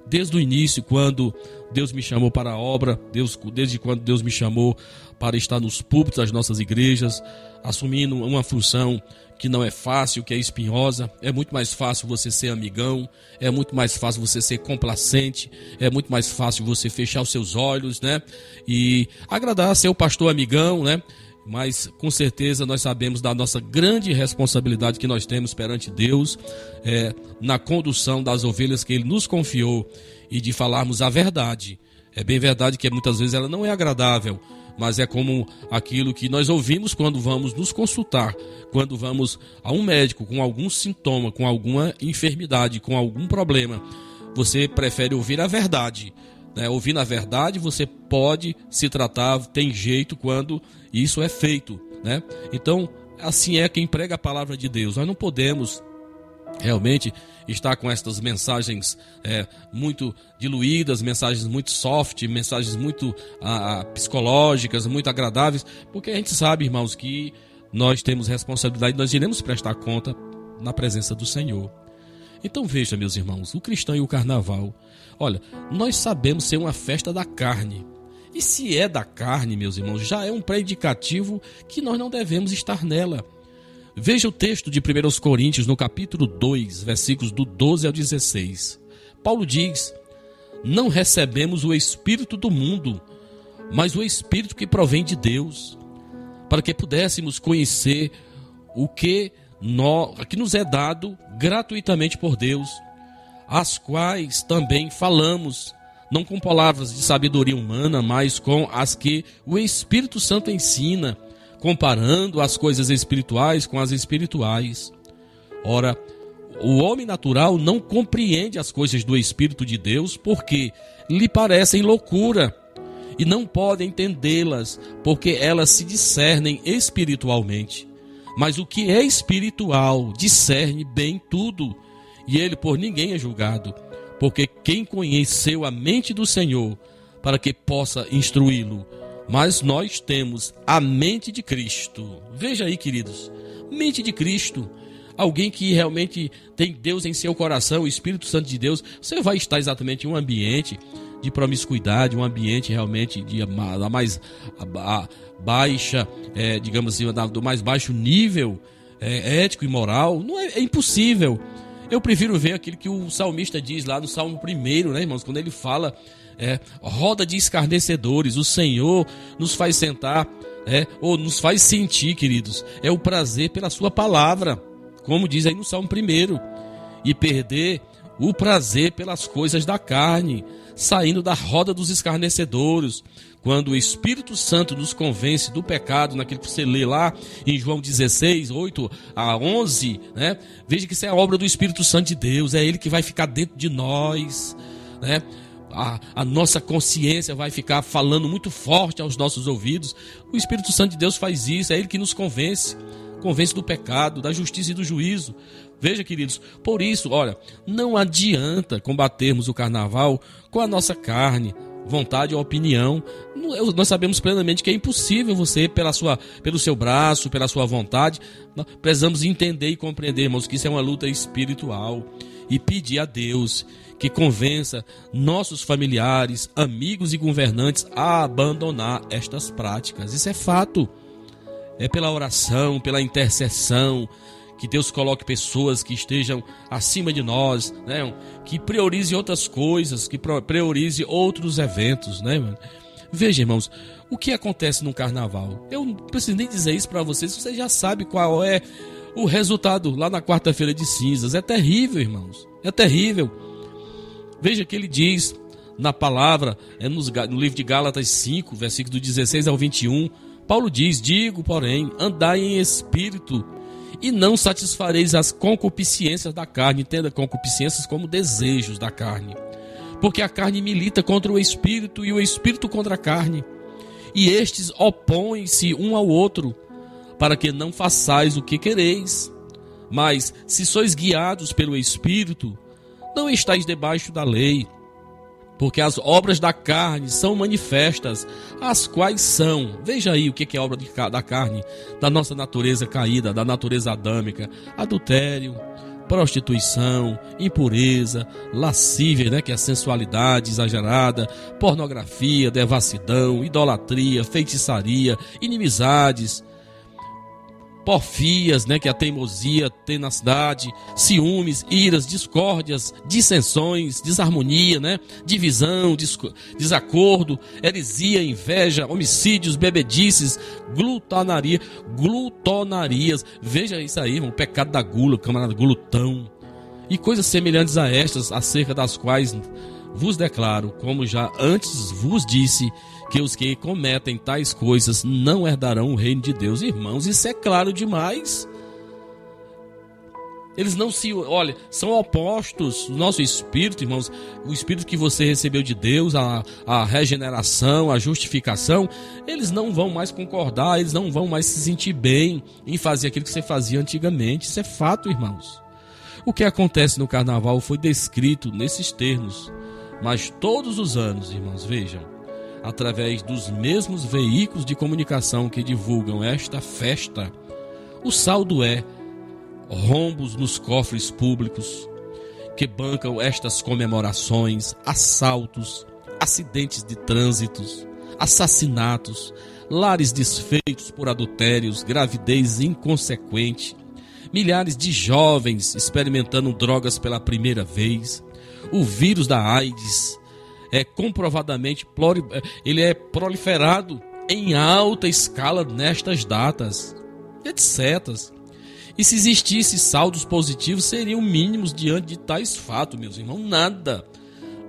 desde o início, quando Deus me chamou para a obra, Deus, desde quando Deus me chamou para estar nos púlpitos das nossas igrejas, assumindo uma função que não é fácil, que é espinhosa. É muito mais fácil você ser amigão, é muito mais fácil você ser complacente, é muito mais fácil você fechar os seus olhos, né? E agradar ser o pastor amigão, né? Mas com certeza nós sabemos da nossa grande responsabilidade que nós temos perante Deus é, na condução das ovelhas que Ele nos confiou e de falarmos a verdade. É bem verdade que muitas vezes ela não é agradável, mas é como aquilo que nós ouvimos quando vamos nos consultar, quando vamos a um médico com algum sintoma, com alguma enfermidade, com algum problema. Você prefere ouvir a verdade. Né? Ouvindo a verdade, você pode se tratar, tem jeito quando isso é feito. Né? Então, assim é quem prega a palavra de Deus. Nós não podemos realmente está com estas mensagens é, muito diluídas, mensagens muito soft, mensagens muito ah, psicológicas, muito agradáveis, porque a gente sabe, irmãos, que nós temos responsabilidade, nós iremos prestar conta na presença do Senhor. Então veja, meus irmãos, o cristão e o carnaval. Olha, nós sabemos ser uma festa da carne. E se é da carne, meus irmãos, já é um pré-indicativo que nós não devemos estar nela. Veja o texto de 1 Coríntios, no capítulo 2, versículos do 12 ao 16. Paulo diz: Não recebemos o Espírito do mundo, mas o Espírito que provém de Deus, para que pudéssemos conhecer o que, nós, que nos é dado gratuitamente por Deus, as quais também falamos, não com palavras de sabedoria humana, mas com as que o Espírito Santo ensina comparando as coisas espirituais com as espirituais. Ora, o homem natural não compreende as coisas do Espírito de Deus porque lhe parecem loucura e não pode entendê-las porque elas se discernem espiritualmente. Mas o que é espiritual discerne bem tudo e ele por ninguém é julgado, porque quem conheceu a mente do Senhor para que possa instruí-lo mas nós temos a mente de Cristo. Veja aí, queridos, mente de Cristo. Alguém que realmente tem Deus em seu coração, o Espírito Santo de Deus, você vai estar exatamente em um ambiente de promiscuidade, um ambiente realmente de da mais a, a, baixa, é, digamos assim, da, do mais baixo nível é, ético e moral. Não é, é impossível. Eu prefiro ver aquilo que o salmista diz lá no Salmo 1, né, irmãos? Quando ele fala é, roda de escarnecedores. O Senhor nos faz sentar, é, ou nos faz sentir, queridos, é o prazer pela Sua palavra, como diz aí no Salmo 1, e perder o prazer pelas coisas da carne, saindo da roda dos escarnecedores. Quando o Espírito Santo nos convence do pecado, naquilo que você lê lá em João 16, 8 a 11, né? Veja que isso é a obra do Espírito Santo de Deus, é Ele que vai ficar dentro de nós, né? A, a, nossa consciência vai ficar falando muito forte aos nossos ouvidos. O Espírito Santo de Deus faz isso, é Ele que nos convence convence do pecado, da justiça e do juízo. Veja, queridos, por isso, olha, não adianta combatermos o carnaval com a nossa carne, vontade ou opinião. Nós sabemos plenamente que é impossível você, pela sua, pelo seu braço, pela sua vontade. Precisamos entender e compreender, irmãos, que isso é uma luta espiritual e pedir a Deus que convença nossos familiares, amigos e governantes a abandonar estas práticas. Isso é fato. É pela oração, pela intercessão que Deus coloque pessoas que estejam acima de nós, né? Que priorize outras coisas, que priorize outros eventos, né, mano? Veja, irmãos, o que acontece no carnaval? Eu não preciso nem dizer isso para vocês, você já sabe qual é o resultado lá na quarta-feira de cinzas. É terrível, irmãos. É terrível. Veja que ele diz na palavra, é no livro de Gálatas 5, versículo do 16 ao 21. Paulo diz: Digo, porém, andai em espírito e não satisfareis as concupiscências da carne. Entenda concupiscências como desejos da carne. Porque a carne milita contra o espírito e o espírito contra a carne. E estes opõem-se um ao outro, para que não façais o que quereis. Mas, se sois guiados pelo espírito, não estáis debaixo da lei. Porque as obras da carne são manifestas, as quais são. Veja aí o que é obra da carne, da nossa natureza caída, da natureza adâmica: adultério, prostituição, impureza, lascívia, né, que é a sensualidade exagerada, pornografia, devassidão, idolatria, feitiçaria, inimizades, porfias, né, que é a teimosia, tenacidade, ciúmes, iras, discórdias, dissensões, desarmonia, né, divisão, desacordo, heresia, inveja, homicídios, bebedices, glutonaria, glutonarias. Veja isso aí, irmão, o pecado da gula, camarada, glutão. E coisas semelhantes a estas, acerca das quais vos declaro, como já antes vos disse, que os que cometem tais coisas não herdarão o reino de Deus. Irmãos, isso é claro demais. Eles não se. Olha, são opostos. O nosso espírito, irmãos, o espírito que você recebeu de Deus, a, a regeneração, a justificação, eles não vão mais concordar, eles não vão mais se sentir bem em fazer aquilo que você fazia antigamente. Isso é fato, irmãos. O que acontece no carnaval foi descrito nesses termos, mas todos os anos, irmãos, vejam, através dos mesmos veículos de comunicação que divulgam esta festa, o saldo é rombos nos cofres públicos que bancam estas comemorações, assaltos, acidentes de trânsitos, assassinatos, lares desfeitos por adultérios, gravidez inconsequente, milhares de jovens experimentando drogas pela primeira vez, o vírus da AIDS é comprovadamente plori- ele é proliferado em alta escala nestas datas, etc. E se existisse saldos positivos, seriam mínimos diante de tais fatos, meus irmãos. Nada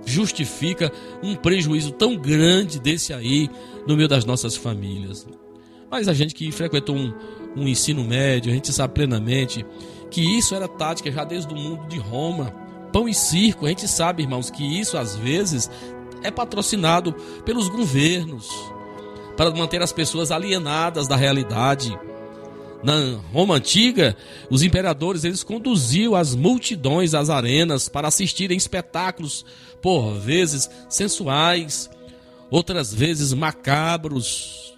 justifica um prejuízo tão grande desse aí no meio das nossas famílias. Mas a gente que frequentou um, um ensino médio, a gente sabe plenamente que isso era tática já desde o mundo de Roma. Pão e circo, a gente sabe, irmãos, que isso às vezes é patrocinado pelos governos para manter as pessoas alienadas da realidade. Na Roma antiga, os imperadores eles conduziam as multidões às arenas para assistirem espetáculos, por vezes sensuais, outras vezes macabros,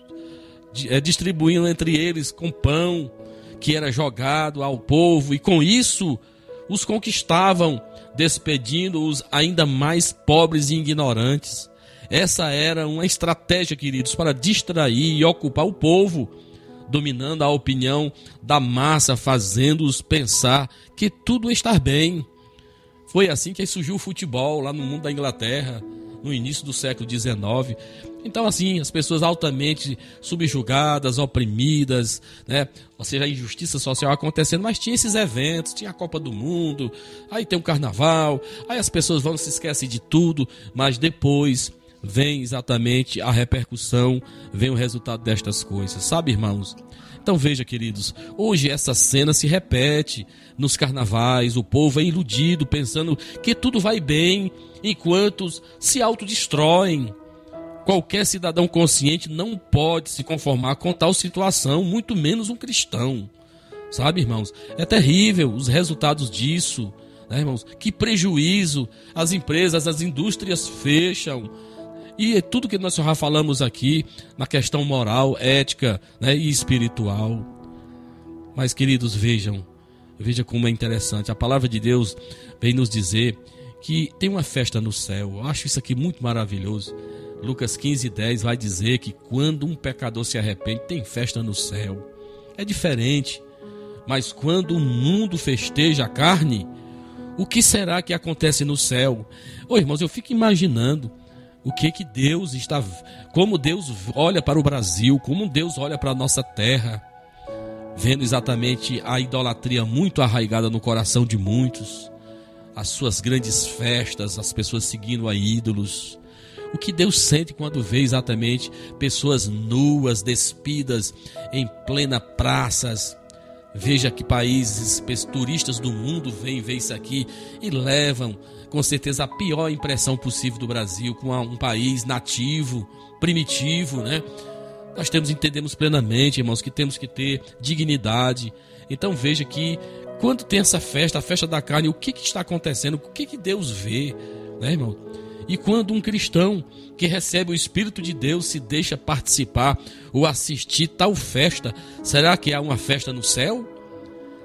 eh, distribuindo entre eles com pão que era jogado ao povo e com isso os conquistavam, despedindo-os ainda mais pobres e ignorantes. Essa era uma estratégia, queridos, para distrair e ocupar o povo dominando a opinião da massa, fazendo-os pensar que tudo está bem. Foi assim que surgiu o futebol lá no mundo da Inglaterra, no início do século XIX. Então, assim, as pessoas altamente subjugadas, oprimidas, né? Ou seja, a injustiça social acontecendo, mas tinha esses eventos, tinha a Copa do Mundo, aí tem o Carnaval, aí as pessoas vão se esquecer de tudo, mas depois vem exatamente a repercussão, vem o resultado destas coisas, sabe, irmãos? Então veja, queridos, hoje essa cena se repete nos carnavais, o povo é iludido pensando que tudo vai bem, enquanto se autodestroem. Qualquer cidadão consciente não pode se conformar com tal situação, muito menos um cristão. Sabe, irmãos? É terrível os resultados disso, né, irmãos? Que prejuízo! As empresas, as indústrias fecham. E é tudo que nós já falamos aqui na questão moral, ética né, e espiritual. Mas, queridos, vejam, veja como é interessante. A palavra de Deus vem nos dizer que tem uma festa no céu. Eu acho isso aqui muito maravilhoso. Lucas 15, 10 vai dizer que quando um pecador se arrepende, tem festa no céu. É diferente. Mas quando o mundo festeja a carne, o que será que acontece no céu? Ô irmãos, eu fico imaginando o que que Deus está, como Deus olha para o Brasil, como Deus olha para a nossa terra, vendo exatamente a idolatria muito arraigada no coração de muitos, as suas grandes festas, as pessoas seguindo a ídolos. O que Deus sente quando vê exatamente pessoas nuas, despidas em plena praças, Veja que países, turistas do mundo vêm ver isso aqui e levam, com certeza, a pior impressão possível do Brasil, com um país nativo, primitivo, né? Nós temos, entendemos plenamente, irmãos, que temos que ter dignidade. Então veja que quando tem essa festa, a festa da carne, o que, que está acontecendo? O que, que Deus vê, né, irmão? E quando um cristão que recebe o Espírito de Deus se deixa participar ou assistir tal festa, será que há uma festa no céu?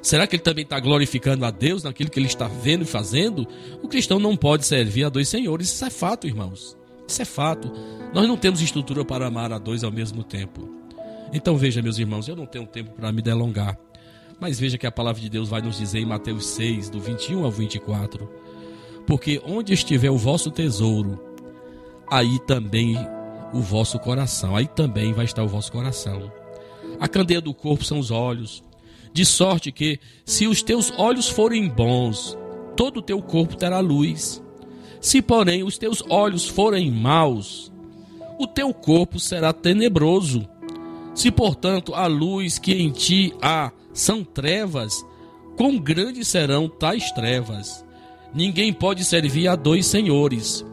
Será que ele também está glorificando a Deus naquilo que ele está vendo e fazendo? O cristão não pode servir a dois senhores, isso é fato, irmãos. Isso é fato. Nós não temos estrutura para amar a dois ao mesmo tempo. Então veja, meus irmãos, eu não tenho tempo para me delongar. Mas veja que a palavra de Deus vai nos dizer em Mateus 6, do 21 ao 24 porque onde estiver o vosso tesouro, aí também o vosso coração, aí também vai estar o vosso coração. A candeia do corpo são os olhos, de sorte que, se os teus olhos forem bons, todo o teu corpo terá luz. Se, porém, os teus olhos forem maus, o teu corpo será tenebroso. Se, portanto, a luz que em ti há são trevas, quão grandes serão tais trevas? Ninguém pode servir a dois senhores,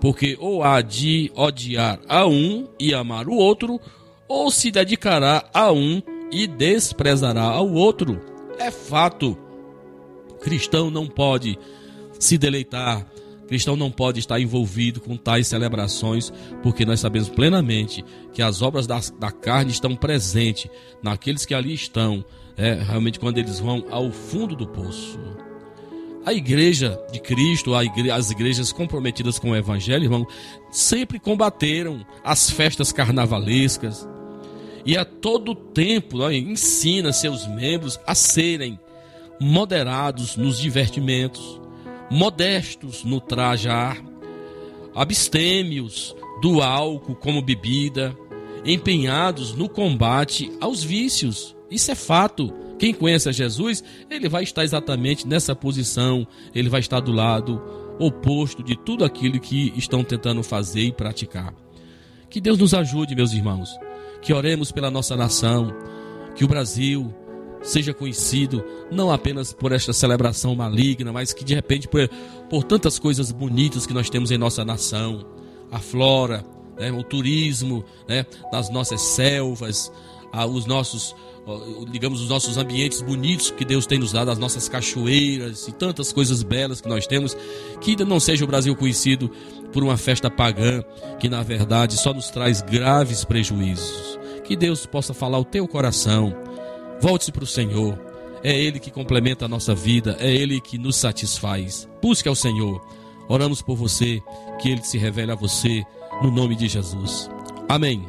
porque ou há de odiar a um e amar o outro, ou se dedicará a um e desprezará ao outro. É fato. Cristão não pode se deleitar, cristão não pode estar envolvido com tais celebrações, porque nós sabemos plenamente que as obras da, da carne estão presentes naqueles que ali estão, é, realmente quando eles vão ao fundo do poço. A igreja de Cristo, as igrejas comprometidas com o Evangelho, irmão, sempre combateram as festas carnavalescas e a todo tempo ó, ensina seus membros a serem moderados nos divertimentos, modestos no trajar, abstêmios do álcool como bebida, empenhados no combate aos vícios. Isso é fato. Quem conhece a Jesus, ele vai estar exatamente nessa posição, ele vai estar do lado oposto de tudo aquilo que estão tentando fazer e praticar. Que Deus nos ajude, meus irmãos. Que oremos pela nossa nação, que o Brasil seja conhecido não apenas por esta celebração maligna, mas que de repente por, por tantas coisas bonitas que nós temos em nossa nação, a flora, né, o turismo, né, nas nossas selvas, os nossos digamos, os nossos ambientes bonitos que Deus tem nos dado, as nossas cachoeiras e tantas coisas belas que nós temos, que ainda não seja o Brasil conhecido por uma festa pagã, que na verdade só nos traz graves prejuízos. Que Deus possa falar o teu coração. Volte-se para o Senhor. É Ele que complementa a nossa vida, é Ele que nos satisfaz. Busque ao Senhor. Oramos por você, que Ele se revele a você, no nome de Jesus. Amém.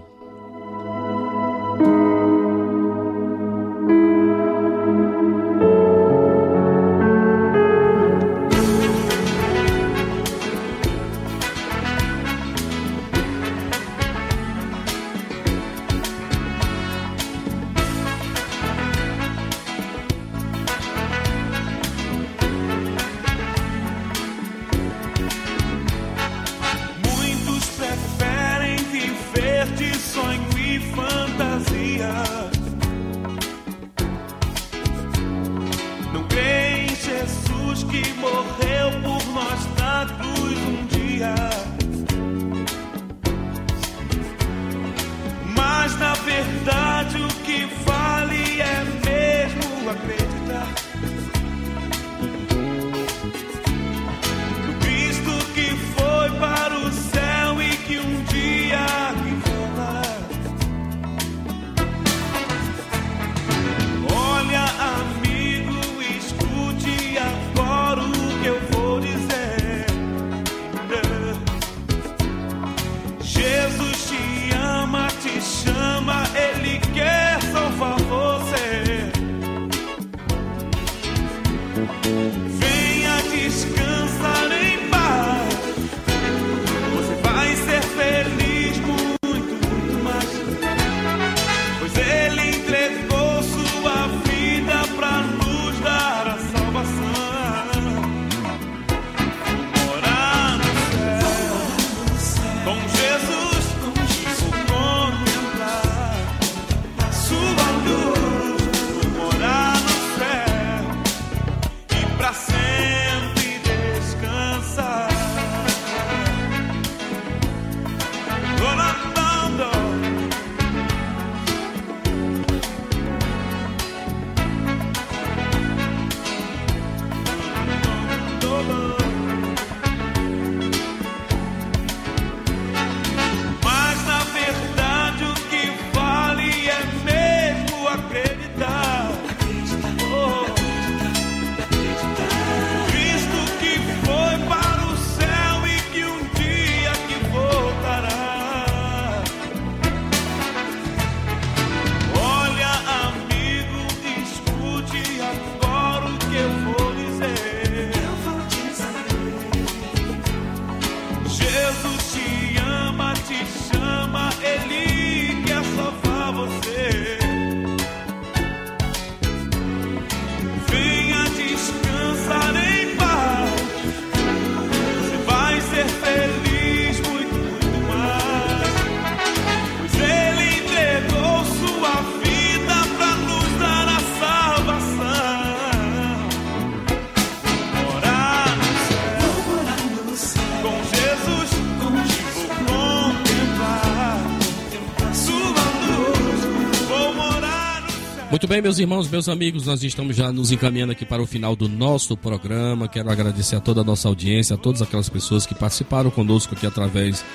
Bem, meus irmãos, meus amigos, nós estamos já nos encaminhando aqui para o final do nosso programa. Quero agradecer a toda a nossa audiência, a todas aquelas pessoas que participaram conosco aqui através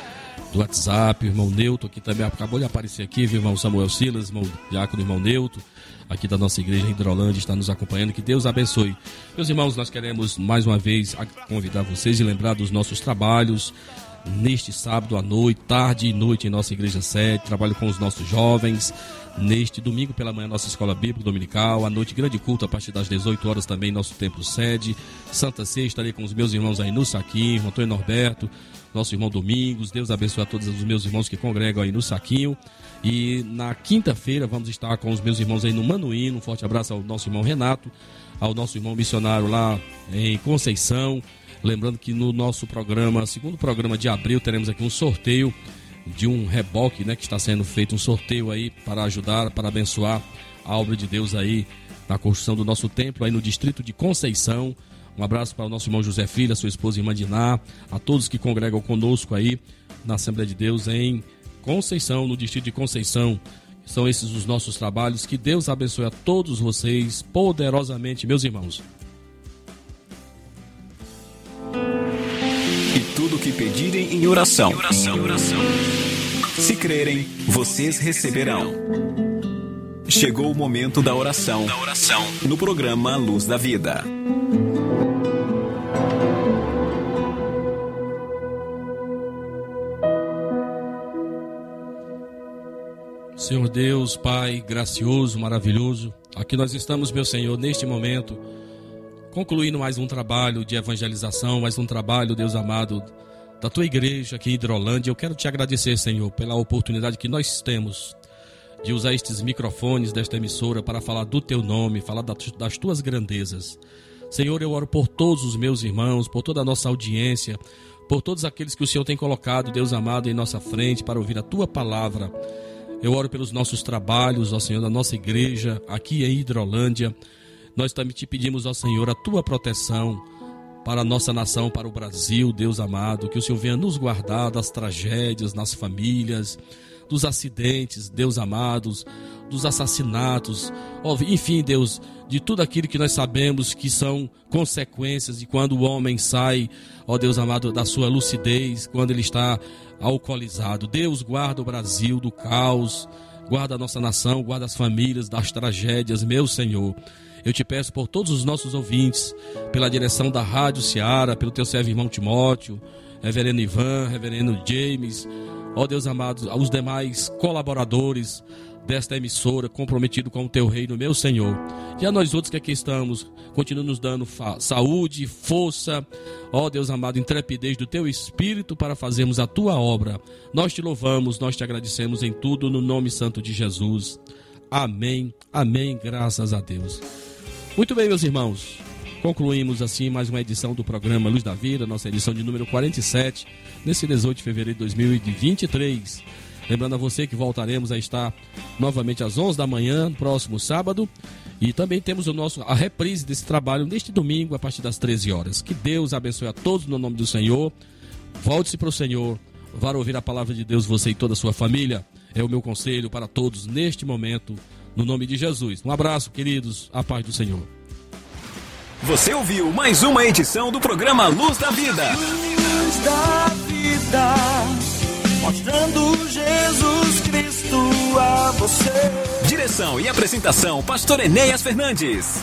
do WhatsApp, o irmão Neuto, que também acabou de aparecer aqui, o irmão Samuel Silas, irmão Diácono, irmão Neuto, aqui da nossa igreja em Hidrolândia, está nos acompanhando. Que Deus abençoe. Meus irmãos, nós queremos mais uma vez convidar vocês e lembrar dos nossos trabalhos neste sábado à noite, tarde e noite em nossa igreja sede. Trabalho com os nossos jovens. Neste domingo pela manhã, nossa escola bíblica dominical. À noite, grande culto a partir das 18 horas também, nosso templo sede. Santa Ceia, estarei com os meus irmãos aí no Saquinho, Antônio Norberto, nosso irmão Domingos. Deus abençoe a todos os meus irmãos que congregam aí no Saquinho. E na quinta-feira vamos estar com os meus irmãos aí no Manuíno. Um forte abraço ao nosso irmão Renato, ao nosso irmão missionário lá em Conceição. Lembrando que no nosso programa, segundo programa de abril, teremos aqui um sorteio de um reboque, né, que está sendo feito um sorteio aí para ajudar, para abençoar a obra de Deus aí na construção do nosso templo aí no distrito de Conceição. Um abraço para o nosso irmão José Filho, a sua esposa irmã Diná, a todos que congregam conosco aí na Assembleia de Deus em Conceição, no distrito de Conceição. São esses os nossos trabalhos. Que Deus abençoe a todos vocês poderosamente, meus irmãos. Tudo o que pedirem em oração. Se crerem, vocês receberão. Chegou o momento da oração. No programa Luz da Vida. Senhor Deus, Pai gracioso, maravilhoso, aqui nós estamos, meu Senhor, neste momento, concluindo mais um trabalho de evangelização, mais um trabalho, Deus amado, da tua igreja aqui em Hidrolândia. Eu quero te agradecer, Senhor, pela oportunidade que nós temos de usar estes microfones desta emissora para falar do teu nome, falar das, tuas grandezas. Senhor, eu oro por todos os meus irmãos, por toda a nossa audiência, por todos aqueles que o Senhor tem colocado, Deus amado, em nossa frente para ouvir a tua palavra. Eu oro pelos nossos trabalhos, ó Senhor, da nossa igreja aqui em Hidrolândia. Nós também te pedimos, ó Senhor, a tua proteção para a nossa nação, para o Brasil, Deus amado, que o Senhor venha nos guardar das tragédias nas famílias, dos acidentes, Deus amados, dos assassinatos, enfim, Deus, de tudo aquilo que nós sabemos que são consequências de quando o homem sai, ó Deus amado, da sua lucidez, quando ele está alcoolizado. Deus guarda o Brasil do caos, guarda a nossa nação, guarda as famílias das tragédias, meu Senhor. Eu te peço por todos os nossos ouvintes, pela direção da Rádio Seara, pelo teu servo irmão Timóteo, Reverendo Ivan, Reverendo James, ó Deus amado, aos demais colaboradores desta emissora, comprometido com o teu reino, meu Senhor. E a nós outros que aqui estamos, continua nos dando saúde, força, ó Deus amado, intrepidez do teu espírito para fazermos a tua obra. Nós te louvamos, nós te agradecemos em tudo, no nome santo de Jesus. Amém, amém, graças a Deus. Muito bem, meus irmãos. Concluímos assim mais uma edição do programa Luz da Vida, nossa edição de número 47, nesse 18 de fevereiro de 2023. Lembrando a você que voltaremos a estar novamente às 11 da manhã, próximo sábado. E também temos o nosso, a reprise desse trabalho neste domingo, a partir das 13 horas. Que Deus abençoe a todos no nome do Senhor. Volte-se para o Senhor. Vá ouvir a palavra de Deus, você e toda a sua família. É o meu conselho para todos neste momento, no nome de Jesus. Um abraço, queridos. A paz do Senhor. Você ouviu mais uma edição do programa Luz da Vida. Luz da vida, mostrando Jesus Cristo a você. Direção e apresentação, Pastor Enéas Fernandes.